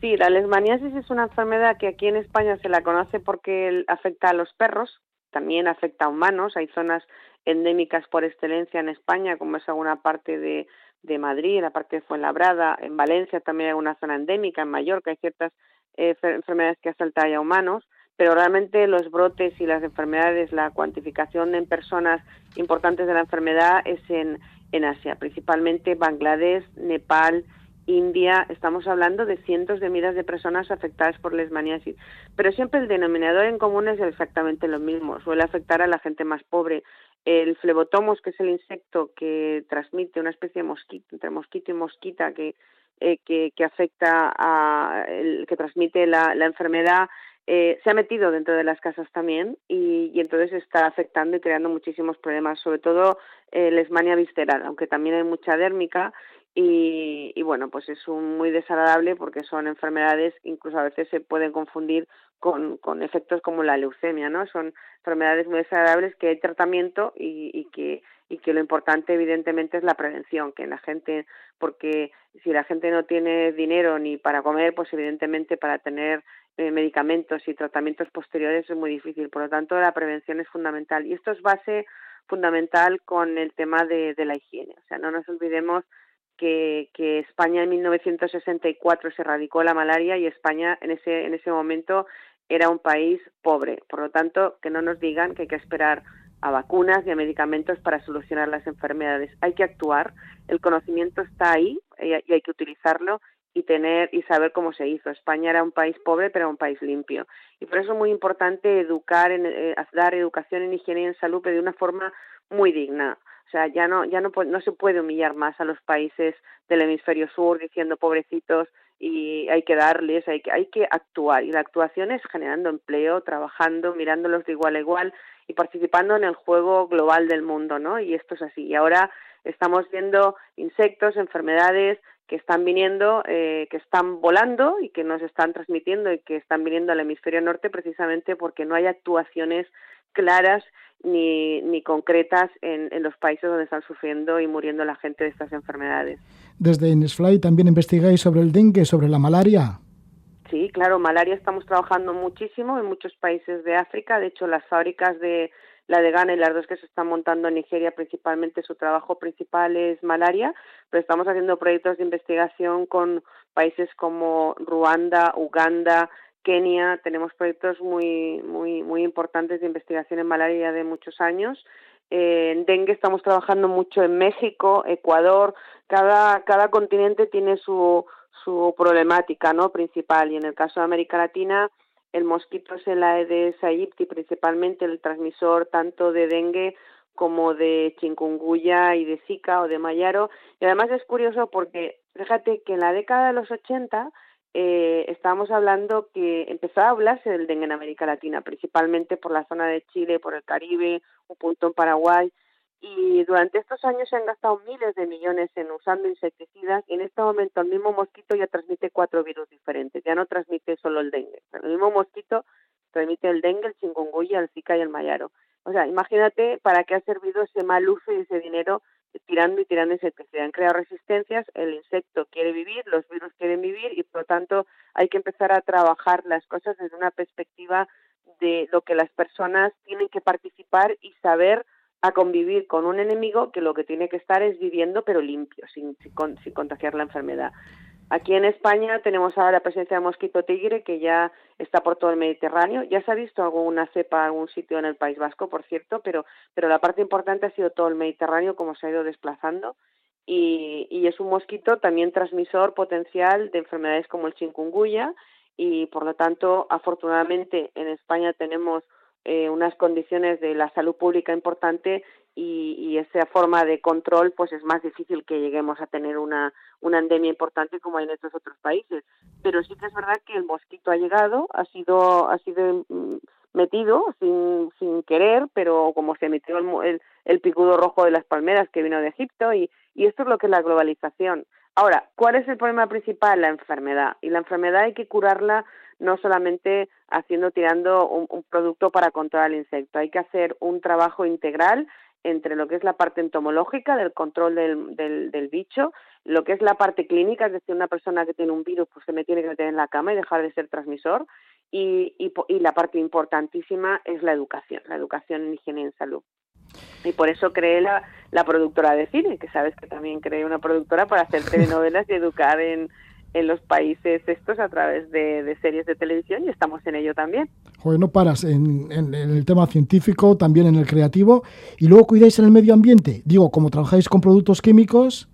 Sí, la lesmaniasis es una enfermedad que aquí en España se la conoce porque afecta a los perros, también afecta a humanos. Hay zonas endémicas por excelencia en España, como es alguna parte de, de Madrid, la parte de Fuenlabrada, en Valencia también hay una zona endémica, en Mallorca hay ciertas eh, enfermedades que afectan a humanos, pero realmente los brotes y las enfermedades, la cuantificación en personas importantes de la enfermedad es en, en Asia, principalmente Bangladesh, Nepal, India, estamos hablando de cientos de miles de personas afectadas por lesmaniasis. Pero siempre el denominador en común es exactamente lo mismo, suele afectar a la gente más pobre. El flebotomos, que es el insecto que transmite una especie de mosquito, entre mosquito y mosquita, que, eh, que, afecta a, que transmite la, la enfermedad, eh, se ha metido dentro de las casas también y, y, entonces está afectando y creando muchísimos problemas, sobre todo eh, lesmania visceral, aunque también hay mucha dérmica y, y, bueno, pues es un, muy desagradable porque son enfermedades, incluso a veces se pueden confundir con, con efectos como la leucemia, ¿no? Son enfermedades muy desagradables que hay tratamiento y, y que y que lo importante evidentemente es la prevención, que la gente, porque si la gente no tiene dinero ni para comer, pues evidentemente para tener eh, medicamentos y tratamientos posteriores es muy difícil. Por lo tanto, la prevención es fundamental. Y esto es base fundamental con el tema de, de la higiene. O sea, no nos olvidemos que, que, España en 1964 se erradicó la malaria y España en ese, en ese momento era un país pobre. Por lo tanto, que no nos digan que hay que esperar a vacunas y a medicamentos para solucionar las enfermedades. Hay que actuar, el conocimiento está ahí y hay que utilizarlo y tener y saber cómo se hizo. España era un país pobre, pero un país limpio. Y por eso es muy importante educar, en, eh, dar educación en higiene y en salud, pero de una forma muy digna. O sea, ya no, ya no, no se puede humillar más a los países del hemisferio sur diciendo pobrecitos y hay que darles, hay que, hay que actuar. Y la actuación es generando empleo, trabajando, mirándolos de igual a igual y participando en el juego global del mundo, ¿no? Y esto es así. Y ahora estamos viendo insectos, enfermedades que están viniendo, eh, que están volando y que nos están transmitiendo y que están viniendo al hemisferio norte precisamente porque no hay actuaciones claras ni, ni concretas en, en, los países donde están sufriendo y muriendo la gente de estas enfermedades. Desde Inesfly también investigáis sobre el dengue, sobre la malaria. Sí, claro, malaria estamos trabajando muchísimo en muchos países de África. De hecho, las fábricas de la de Ghana y las dos que se están montando en Nigeria, principalmente su trabajo principal es malaria, pero estamos haciendo proyectos de investigación con países como Ruanda, Uganda, Kenia. Tenemos proyectos muy, muy, muy importantes de investigación en malaria de muchos años. Eh, en dengue estamos trabajando mucho en México, Ecuador. Cada, cada continente tiene su, su problemática no principal y en el caso de América Latina el mosquito es el Aedes aegypti principalmente el transmisor tanto de dengue como de chikungunya y de zika o de mayaro y además es curioso porque fíjate que en la década de los 80 eh, estábamos hablando que empezó a hablarse del dengue en América Latina, principalmente por la zona de Chile, por el Caribe, un punto en Paraguay, y durante estos años se han gastado miles de millones en usando insecticidas y en este momento el mismo mosquito ya transmite cuatro virus diferentes, ya no transmite solo el dengue. El mismo mosquito transmite el dengue, el chikungunya, el zika y el mayaro. O sea, imagínate para qué ha servido ese mal uso y ese dinero tirando y tirando insecticidas. Han creado resistencias, el insecto quiere vivir, los virus quieren vivir y por lo tanto hay que empezar a trabajar las cosas desde una perspectiva de lo que las personas tienen que participar y saber a convivir con un enemigo que lo que tiene que estar es viviendo pero limpio, sin, sin, contagiar la enfermedad. Aquí en España tenemos ahora la presencia de mosquito tigre que ya está por todo el Mediterráneo. Ya se ha visto alguna cepa en algún sitio en el País Vasco, por cierto, pero, pero la parte importante ha sido todo el Mediterráneo, como se ha ido desplazando. Y, y es un mosquito también transmisor potencial de enfermedades como el chikungunya y, por lo tanto, afortunadamente en España tenemos eh, unas condiciones de la salud pública importante y, y, esa forma de control pues es más difícil que lleguemos a tener una, una endemia importante como hay en estos otros países. Pero sí que es verdad que el mosquito ha llegado, ha sido, ha sido mm, metido sin, sin querer, pero como se metió el, el, picudo rojo de las palmeras que vino de Egipto y, y esto es lo que es la globalización. Ahora, ¿cuál es el problema principal? La enfermedad. Y la enfermedad hay que curarla no solamente haciendo, tirando un, producto para controlar el insecto. Hay que hacer un trabajo integral entre lo que es la parte entomológica del control del, del, bicho, lo que es la parte clínica, es decir, una persona que tiene un virus pues se me tiene que meter en la cama y dejar de ser transmisor, y, y, y la parte importantísima es la educación, la educación en higiene y en salud. Y por eso creé la, la productora de cine, que sabes que también creé una productora para hacer *laughs* telenovelas y educar en, en los países estos a través de, series de televisión y estamos en ello también. Joder, no paras en, el tema científico, también en el creativo y luego cuidáis en el medio ambiente. Digo, como trabajáis con productos químicos,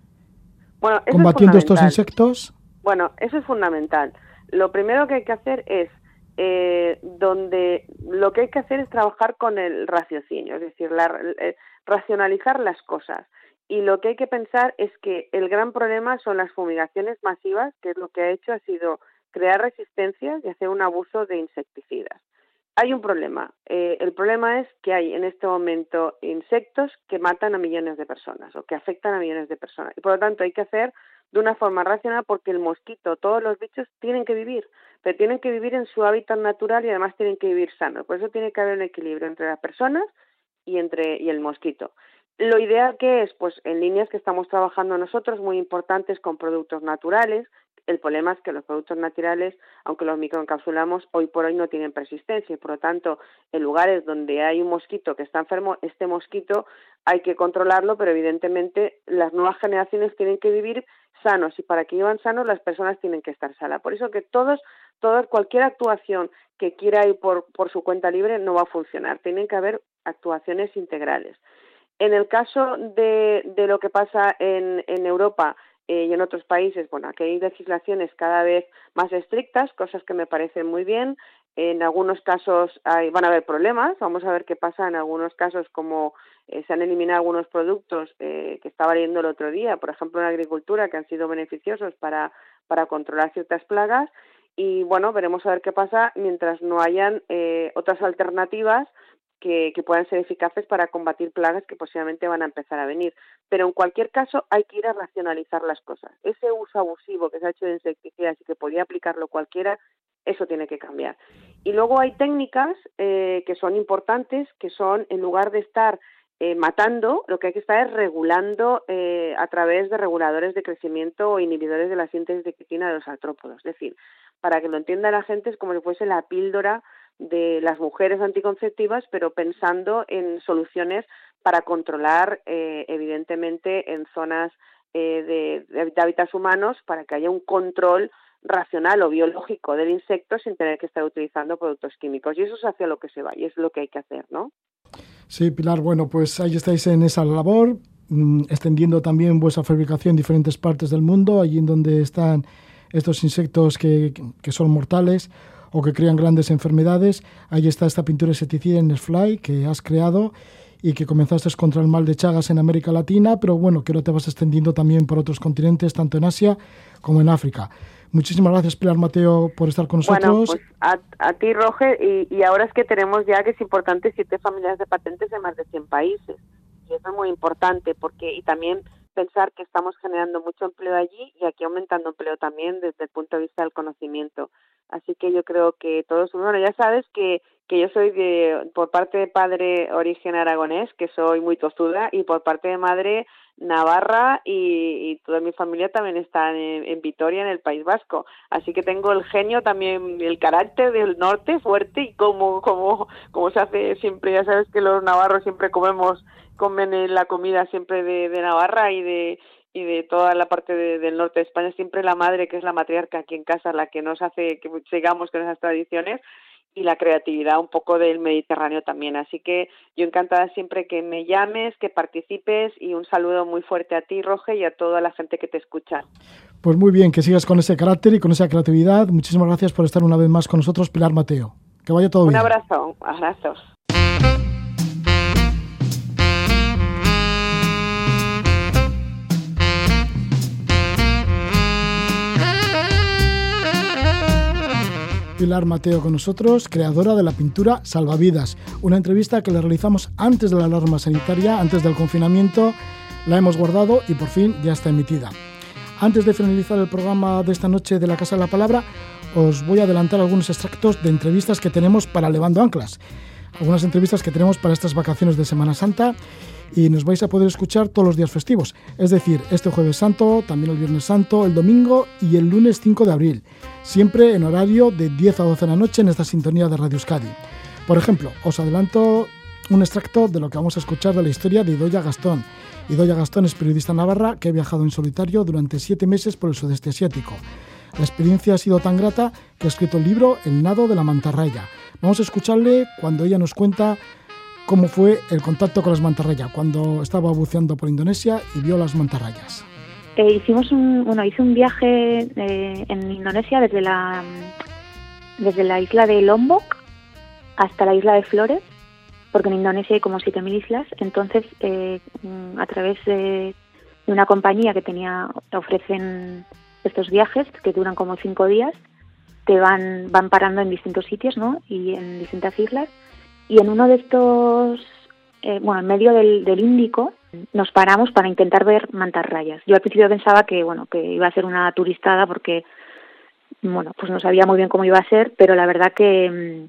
bueno, combatiendo estos insectos. Bueno, eso es fundamental. Lo primero que hay que hacer es eh, donde lo que hay que hacer es trabajar con el raciocinio, es decir, la, eh, racionalizar las cosas. Y lo que hay que pensar es que el gran problema son las fumigaciones masivas, que es lo que ha hecho ha sido crear resistencias y hacer un abuso de insecticidas. Hay un problema. Eh, el problema es que hay en este momento insectos que matan a millones de personas o que afectan a millones de personas. Y por lo tanto hay que hacer de una forma racional porque el mosquito, todos los bichos tienen que vivir, pero tienen que vivir en su hábitat natural y además tienen que vivir sanos. Por eso tiene que haber un equilibrio entre las personas y entre y el mosquito. Lo ideal que es, pues en líneas que estamos trabajando nosotros, muy importantes con productos naturales. El problema es que los productos naturales, aunque los microencapsulamos, hoy por hoy no tienen persistencia y por lo tanto, en lugares donde hay un mosquito que está enfermo, este mosquito hay que controlarlo, pero evidentemente las nuevas generaciones tienen que vivir sanos y para que vivan sanos las personas tienen que estar sanas. Por eso que todos, todos cualquier actuación que quiera ir por, por su cuenta libre no va a funcionar. Tienen que haber actuaciones integrales. En el caso de, de lo que pasa en, en Europa eh, y en otros países, bueno, aquí hay legislaciones cada vez más estrictas, cosas que me parecen muy bien. En algunos casos hay, van a haber problemas. Vamos a ver qué pasa en algunos casos, como eh, se han eliminado algunos productos eh, que estaba leyendo el otro día, por ejemplo, en agricultura, que han sido beneficiosos para, para controlar ciertas plagas. Y bueno, veremos a ver qué pasa mientras no hayan eh, otras alternativas que, puedan ser eficaces para combatir plagas que posiblemente van a empezar a venir. Pero en cualquier caso hay que ir a racionalizar las cosas. Ese uso abusivo que se ha hecho de insecticidas y que podía aplicarlo cualquiera, eso tiene que cambiar. Y luego hay técnicas eh, que son importantes, que son, en lugar de estar eh, matando, lo que hay que estar es regulando eh, a través de reguladores de crecimiento o inhibidores de la síntesis de quitina de los artrópodos. Es decir, para que lo entienda la gente es como si fuese la píldora de las mujeres anticonceptivas, pero pensando en soluciones para controlar, eh, evidentemente, en zonas eh, de, de hábitats humanos, para que haya un control racional o biológico del insecto sin tener que estar utilizando productos químicos. Y eso es hacia lo que se va y es lo que hay que hacer, ¿no? Sí, Pilar, bueno, pues ahí estáis en esa labor, mm, extendiendo también vuestra fabricación en diferentes partes del mundo, allí en donde están estos insectos que, que son mortales o que crean grandes enfermedades. Ahí está esta pintura insecticida en el Fly que has creado y que comenzaste contra el mal de Chagas en América Latina, pero bueno, que ahora te vas extendiendo también por otros continentes, tanto en Asia como en África. Muchísimas gracias, Pilar Mateo, por estar con nosotros. Bueno, pues a, ti, Roger, y, ahora es que tenemos ya que es importante siete familias de patentes en más de 100 países. Y eso es muy importante, porque y también pensar que estamos generando mucho empleo allí y aquí aumentando empleo también desde el punto de vista del conocimiento. Que yo creo que todos, bueno, ya sabes que, que yo soy de, por parte de padre origen aragonés, que soy muy tozuda, y por parte de madre Navarra y, toda mi familia también está en, Vitoria, en el País Vasco. Así que tengo el genio también, el carácter del norte fuerte y como, como, como se hace siempre, ya sabes que los navarros siempre comemos, comen la comida siempre de, de Navarra y de, y de toda la parte del norte de España, siempre la madre, que es la matriarca aquí en casa, la que nos hace que sigamos con esas tradiciones y la creatividad un poco del Mediterráneo también. Así que yo encantada siempre que me llames, que participes y un saludo muy fuerte a ti, Roge, y a toda la gente que te escucha. Pues muy bien, que sigas con ese carácter y con esa creatividad. Muchísimas gracias por estar una vez más con nosotros, Pilar Mateo. Que vaya todo bien. Un abrazo, abrazos. Pilar Mateo con nosotros, creadora de la pintura Salvavidas. Una entrevista que le realizamos antes de la alarma sanitaria, antes del confinamiento. La hemos guardado y por fin ya está emitida. Antes de finalizar el programa de esta noche de la Casa de la Palabra, os voy a adelantar algunos extractos de entrevistas que tenemos para Levando Anclas. Algunas entrevistas que tenemos para estas vacaciones de Semana Santa y nos vais a poder escuchar todos los días festivos, es decir, este jueves santo, también el viernes santo, el domingo y el lunes 5 de abril, siempre en horario de 10 a 12 de la noche en esta sintonía de Radio Euskadi. Por ejemplo, os adelanto un extracto de lo que vamos a escuchar de la historia de Idoya Gastón. Idoya Gastón es periodista navarra que ha viajado en solitario durante siete meses por el sudeste asiático. La experiencia ha sido tan grata que ha escrito el libro El nado de la mantarraya. Vamos a escucharle cuando ella nos cuenta cómo fue el contacto con las mantarrayas cuando estaba buceando por Indonesia y vio las mantarrayas. Eh, hicimos un, bueno, hice un viaje eh, en Indonesia desde la, desde la isla de Lombok hasta la isla de Flores, porque en Indonesia hay como 7.000 islas. Entonces, eh, a través de, una compañía que tenía, ofrecen estos viajes que duran como cinco días, te van, van parando en distintos sitios, ¿no? Y en distintas islas y en uno de estos, eh, bueno, en medio del, Índico, nos paramos para intentar ver mantarrayas. Yo al principio pensaba que, bueno, que iba a ser una turistada porque, bueno, pues no sabía muy bien cómo iba a ser, pero la verdad que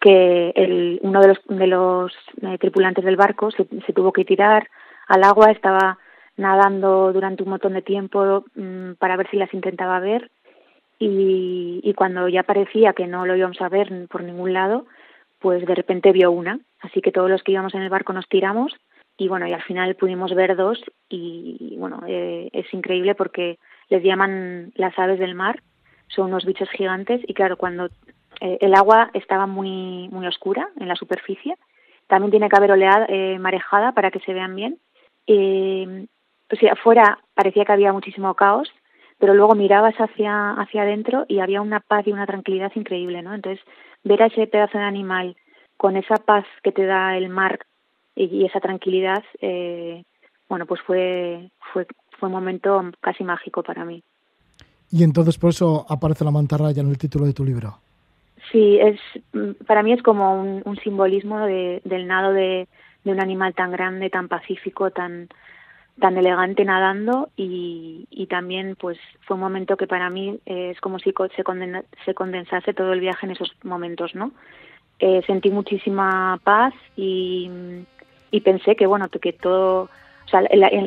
que el, uno de los, de los eh, tripulantes del barco se, se, tuvo que tirar al agua, estaba nadando durante un montón de tiempo mm, para ver si las intentaba ver y, y, cuando ya parecía que no lo íbamos a ver por ningún lado, pues de repente vio una. Así que todos los que íbamos en el barco nos tiramos y bueno, y al final pudimos ver dos y bueno, eh, es increíble porque les llaman las aves del mar, son unos bichos gigantes y claro, cuando eh, el agua estaba muy, muy oscura en la superficie, también tiene que haber oleada, eh, marejada para que se vean bien. Eh, o sea, afuera parecía que había muchísimo caos, pero luego mirabas hacia, hacia adentro y había una paz y una tranquilidad increíble, ¿no? Entonces, ver a ese pedazo de animal con esa paz que te da el mar y, esa tranquilidad, eh, bueno, pues fue, fue, fue un momento casi mágico para mí. Y entonces por eso aparece la mantarraya en el título de tu libro. Sí, es para mí es como un, simbolismo del nado de, de, un animal tan grande, tan pacífico, tan tan elegante nadando y, y también pues fue un momento que para mí eh, es como si se, se condensase todo el viaje en esos momentos, ¿no? Eh, sentí muchísima paz y, y pensé que bueno que todo o sea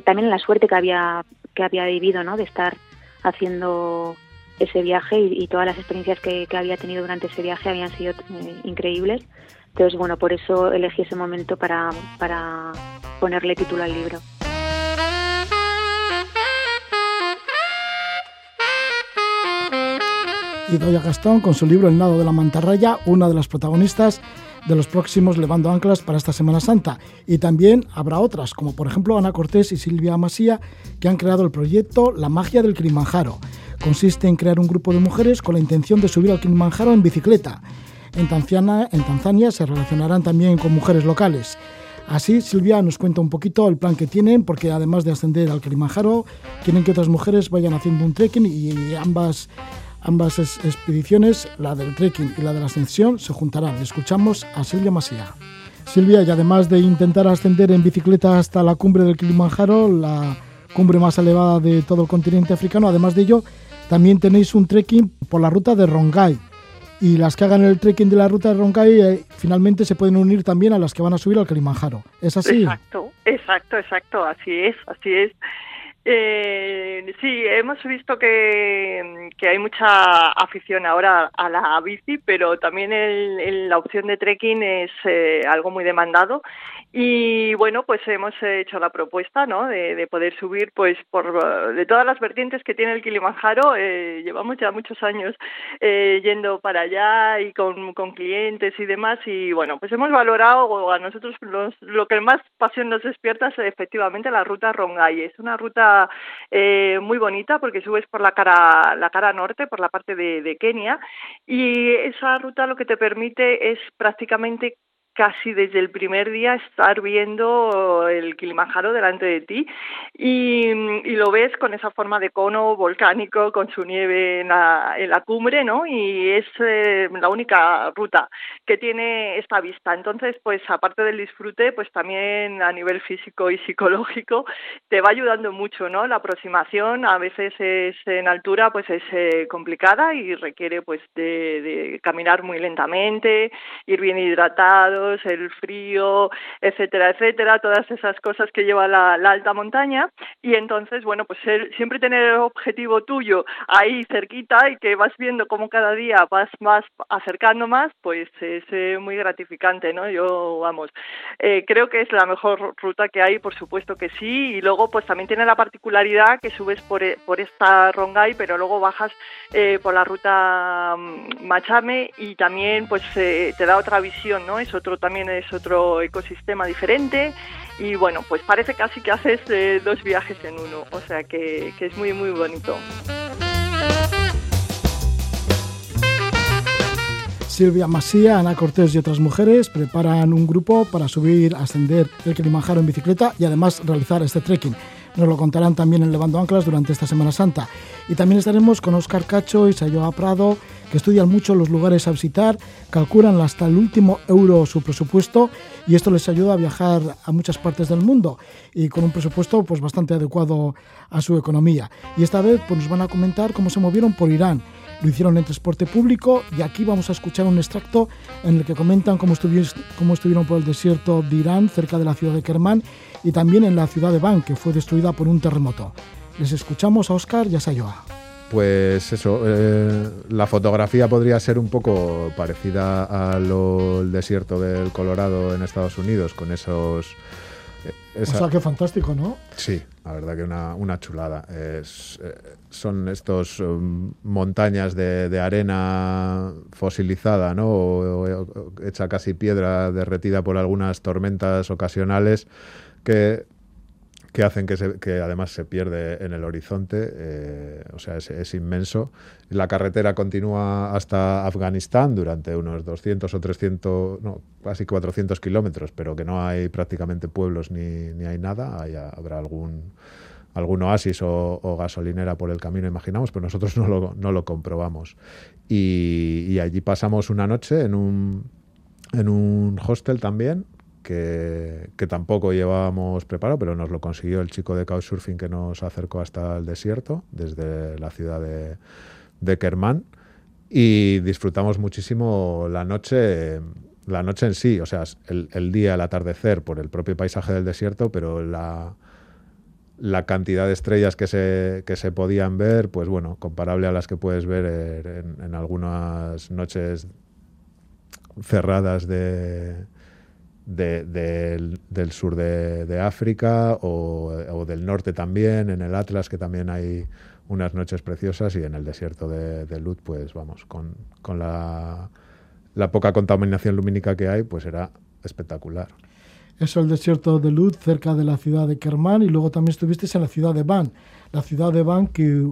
también la suerte que había que había vivido no de estar haciendo ese viaje y, todas las experiencias que, que, había tenido durante ese viaje habían sido eh, increíbles. Entonces bueno por eso elegí ese momento para para ponerle título al libro y Doya Gastón con su libro El nado de la mantarraya, una de las protagonistas de los próximos Levando Anclas para esta Semana Santa. Y también habrá otras, como por ejemplo Ana Cortés y Silvia Masía, que han creado el proyecto La magia del Kilimanjaro. Consiste en crear un grupo de mujeres con la intención de subir al Kilimanjaro en bicicleta. En Tanzania, en Tanzania se relacionarán también con mujeres locales. Así, Silvia nos cuenta un poquito el plan que tienen, porque además de ascender al Kilimanjaro, quieren que otras mujeres vayan haciendo un trekking y ambas, ambas expediciones, la del trekking y la de la ascensión, se juntarán. Escuchamos a Silvia Masía. Silvia, y además de intentar ascender en bicicleta hasta la cumbre del Kilimanjaro, la cumbre más elevada de todo el continente africano, además de ello, también tenéis un trekking por la ruta de Rongai. Y las que hagan el trekking de la ruta de Rongai eh, finalmente se pueden unir también a las que van a subir al Kilimanjaro. ¿Es así? Exacto, exacto, exacto, así es, así es. Eh, sí, hemos visto que, hay mucha afición ahora a la bici, pero también el, la opción de trekking es eh, algo muy demandado y bueno, pues hemos hecho la propuesta, ¿no? De, poder subir, pues, por de todas las vertientes que tiene el Kilimanjaro. Eh, llevamos ya muchos años eh, yendo para allá y con, con, clientes y demás. Y bueno, pues hemos valorado a nosotros lo que más pasión nos despierta es efectivamente la ruta Rongai. Es una ruta eh, muy bonita porque subes por la cara la cara norte, por la parte de, de Kenia, y esa ruta lo que te permite es prácticamente casi desde el primer día estar viendo el Kilimanjaro delante de ti y, lo ves con esa forma de cono volcánico con su nieve en la, en la cumbre, ¿no? Y es eh, la única ruta que tiene esta vista. Entonces, pues aparte del disfrute, pues también a nivel físico y psicológico te va ayudando mucho, ¿no? La aproximación a veces es en altura, pues es eh, complicada y requiere pues de caminar muy lentamente, ir bien hidratado el frío, etcétera, etcétera, todas esas cosas que lleva la, alta montaña y entonces, bueno, pues siempre tener el objetivo tuyo ahí cerquita y que vas viendo cómo cada día vas más acercando más, pues es eh, muy gratificante, ¿no? Yo, vamos, eh, creo que es la mejor ruta que hay, por supuesto que sí, y luego pues también tiene la particularidad que subes por, e, por esta Rongai, pero luego bajas eh, por la ruta mm, Machame y también pues te da otra visión, ¿no? Es otro también es otro ecosistema diferente y bueno, pues parece casi que haces eh, dos viajes en uno, o sea que, que es muy muy bonito. Silvia Masía, Ana Cortés y otras mujeres preparan un grupo para subir, ascender el Kilimanjaro en bicicleta y además realizar este trekking. Nos lo contarán también en Levando Anclas durante esta Semana Santa. Y también estaremos con Óscar Cacho y Sayoa Prado, que estudian mucho los lugares a visitar, calculan hasta el último euro su presupuesto y esto les ayuda a viajar a muchas partes del mundo y con un presupuesto pues bastante adecuado a su economía. Y esta vez pues, nos van a comentar cómo se movieron por Irán. Lo hicieron en transporte público y aquí vamos a escuchar un extracto en el que comentan cómo, estuvieron por el desierto de Irán, cerca de la ciudad de Kermán, y también en la ciudad de Van, que fue destruida por un terremoto. Les escuchamos a Oscar y a Sayoa. Pues eso, eh, la fotografía podría ser un poco parecida al desierto del Colorado en Estados Unidos, con esos... Eh, o sea, qué fantástico, ¿no? Sí, la verdad que una, chulada. Es, eh, son estos um, montañas de, arena fosilizada, ¿no? o, hecha casi piedra derretida por algunas tormentas ocasionales que, que hacen que, se, que, además se pierde en el horizonte, eh, o sea, es, inmenso. La carretera continúa hasta Afganistán durante unos 200 o 300, no, casi 400 kilómetros, pero que no hay prácticamente pueblos ni, ni hay nada, habrá algún algún oasis o, gasolinera por el camino, imaginamos, pero nosotros *laughs* no lo, no lo comprobamos. Y, y, allí pasamos una noche en un, en un hostel también, que, tampoco llevábamos preparado, pero nos lo consiguió el chico de Couchsurfing que nos acercó hasta el desierto, desde la ciudad de, de Kermán, y disfrutamos muchísimo la noche, la noche en sí, o sea, el, día, el atardecer, por el propio paisaje del desierto, pero la, cantidad de estrellas que se, que se podían ver, pues bueno, comparable a las que puedes ver en, en algunas noches cerradas de, del sur de, África o, del norte también, en el Atlas, que también hay unas noches preciosas, y en el desierto de, de Lut, pues vamos, con, la, poca contaminación lumínica que hay, pues era espectacular. Eso, el desierto de Lut, cerca de la ciudad de Kermán, y luego también estuviste en la ciudad de Van. La ciudad de Van, que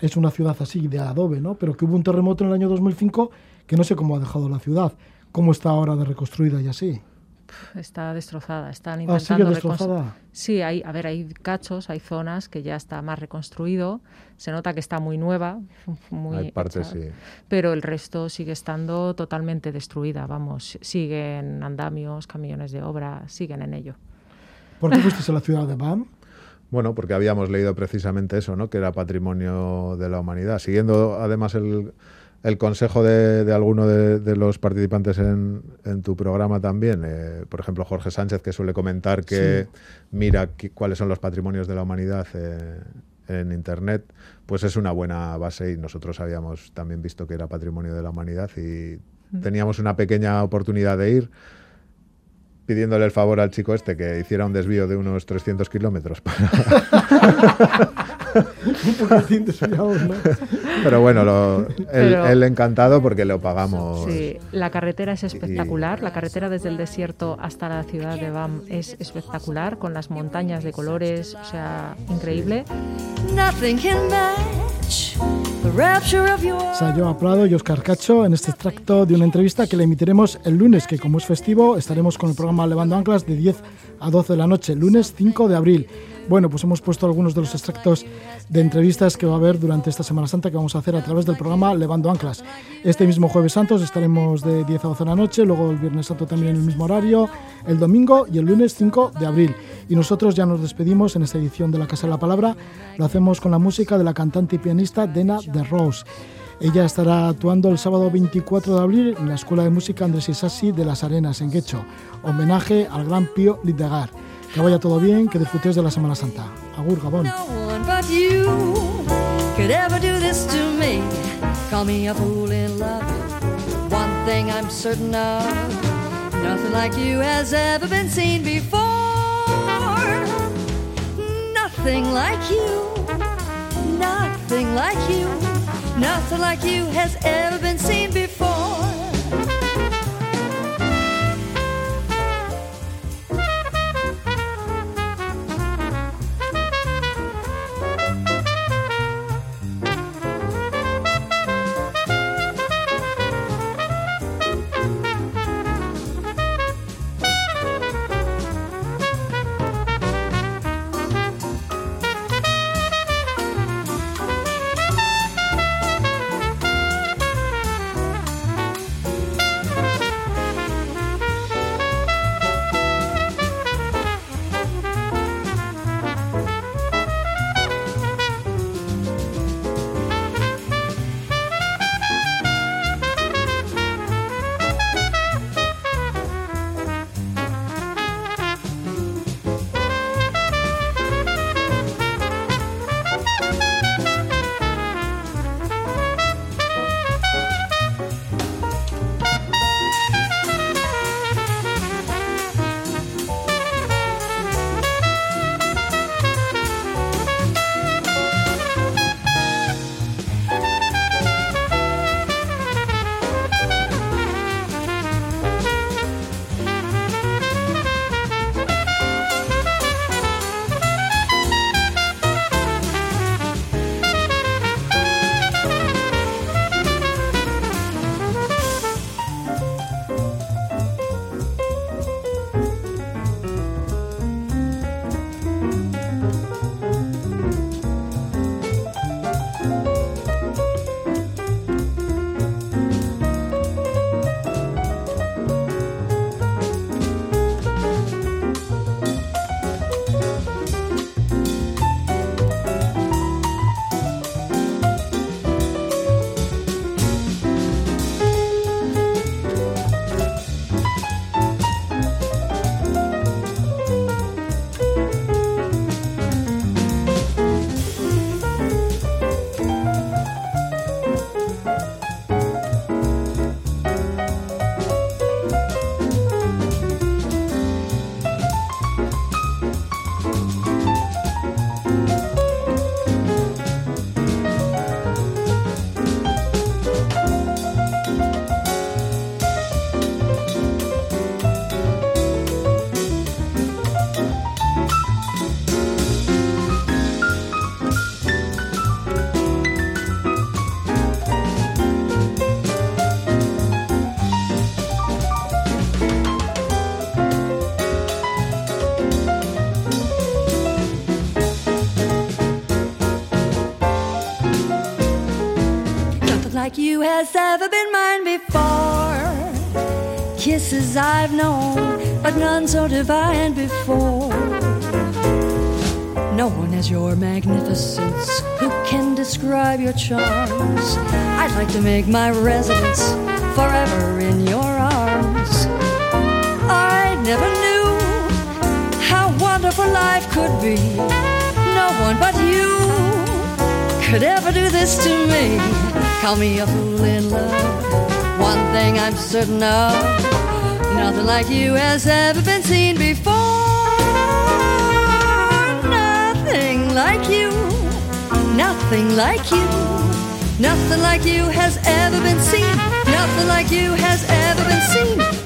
es una ciudad así de adobe, ¿no? Pero que hubo un terremoto en el año 2005 que no sé cómo ha dejado la ciudad, cómo está ahora de reconstruida y así está destrozada. Están Ah, intentando reconstru- destrozada. Sí, hay, a ver, hay cachos, hay zonas que ya está más reconstruido. Se nota que está muy nueva, *laughs* muy Hay partes, sí. pero el resto sigue estando totalmente destruida. Vamos, siguen andamios, camiones de obra, siguen en ello. ¿Por qué fuisteis a la ciudad de BAM? Bueno, porque habíamos leído precisamente eso, ¿no? Que era patrimonio de la humanidad. Siguiendo además el, el consejo de, de alguno de, de los participantes en, en tu programa también, eh, por ejemplo Jorge Sánchez, que suele comentar que mira cuáles son los patrimonios de la humanidad eh, en Internet, pues es una buena base y nosotros habíamos también visto que era patrimonio de la humanidad y teníamos una pequeña oportunidad de ir pidiéndole el favor al chico este que hiciera un desvío de unos 300 kilómetros para, *laughs* *laughs* Un poquitín desviados, ¿no? Pero bueno, lo- él, Pero- él encantado porque lo pagamos. Sí, la carretera es espectacular. La carretera desde el desierto hasta la ciudad de Bam es espectacular, con las montañas de colores, o sea, increíble. Nothing can match the rapture of your Sayo Prado y Oscar Cacho en este extracto de una entrevista que le emitiremos el lunes, que como es festivo, estaremos con el programa Levando Anclas de 10 a 12 de la noche, lunes 5 de abril. Bueno, pues hemos puesto algunos de los extractos de entrevistas que va a haber durante esta Semana Santa que vamos a hacer a través del programa Levando Anclas. Este mismo Jueves Santos estaremos de 10 a 12 de la noche, luego el Viernes Santo también en el mismo horario, el domingo y el lunes 5 de abril. Y nosotros ya nos despedimos en esta edición de La Casa de la Palabra. Lo hacemos con la música de la cantante y pianista Dena de Rose. Ella estará actuando el sábado 24 de abril en la Escuela de Música Andrés Isasi de las Arenas, en Guecho. Homenaje al gran Pío Lidegar. Que vaya todo bien, que disfrutéis de la Semana Santa. Agur, Gabón. No one but you could ever do this to me. Call me a fool in love. One thing I'm certain of nothing like you has ever been seen before. Nothing like you. Nothing like you. Nothing like you has ever been seen before. Kisses I've known, but none so divine before. No one has your magnificence. Who can describe your charms? I'd like to make my residence forever in your arms. I never knew how wonderful life could be. No one but you could ever do this to me. Call me a fool in love. One thing I'm certain of nothing like you has ever been seen before. Nothing like you, nothing like you, nothing like you has ever been seen. Nothing like you has ever been seen.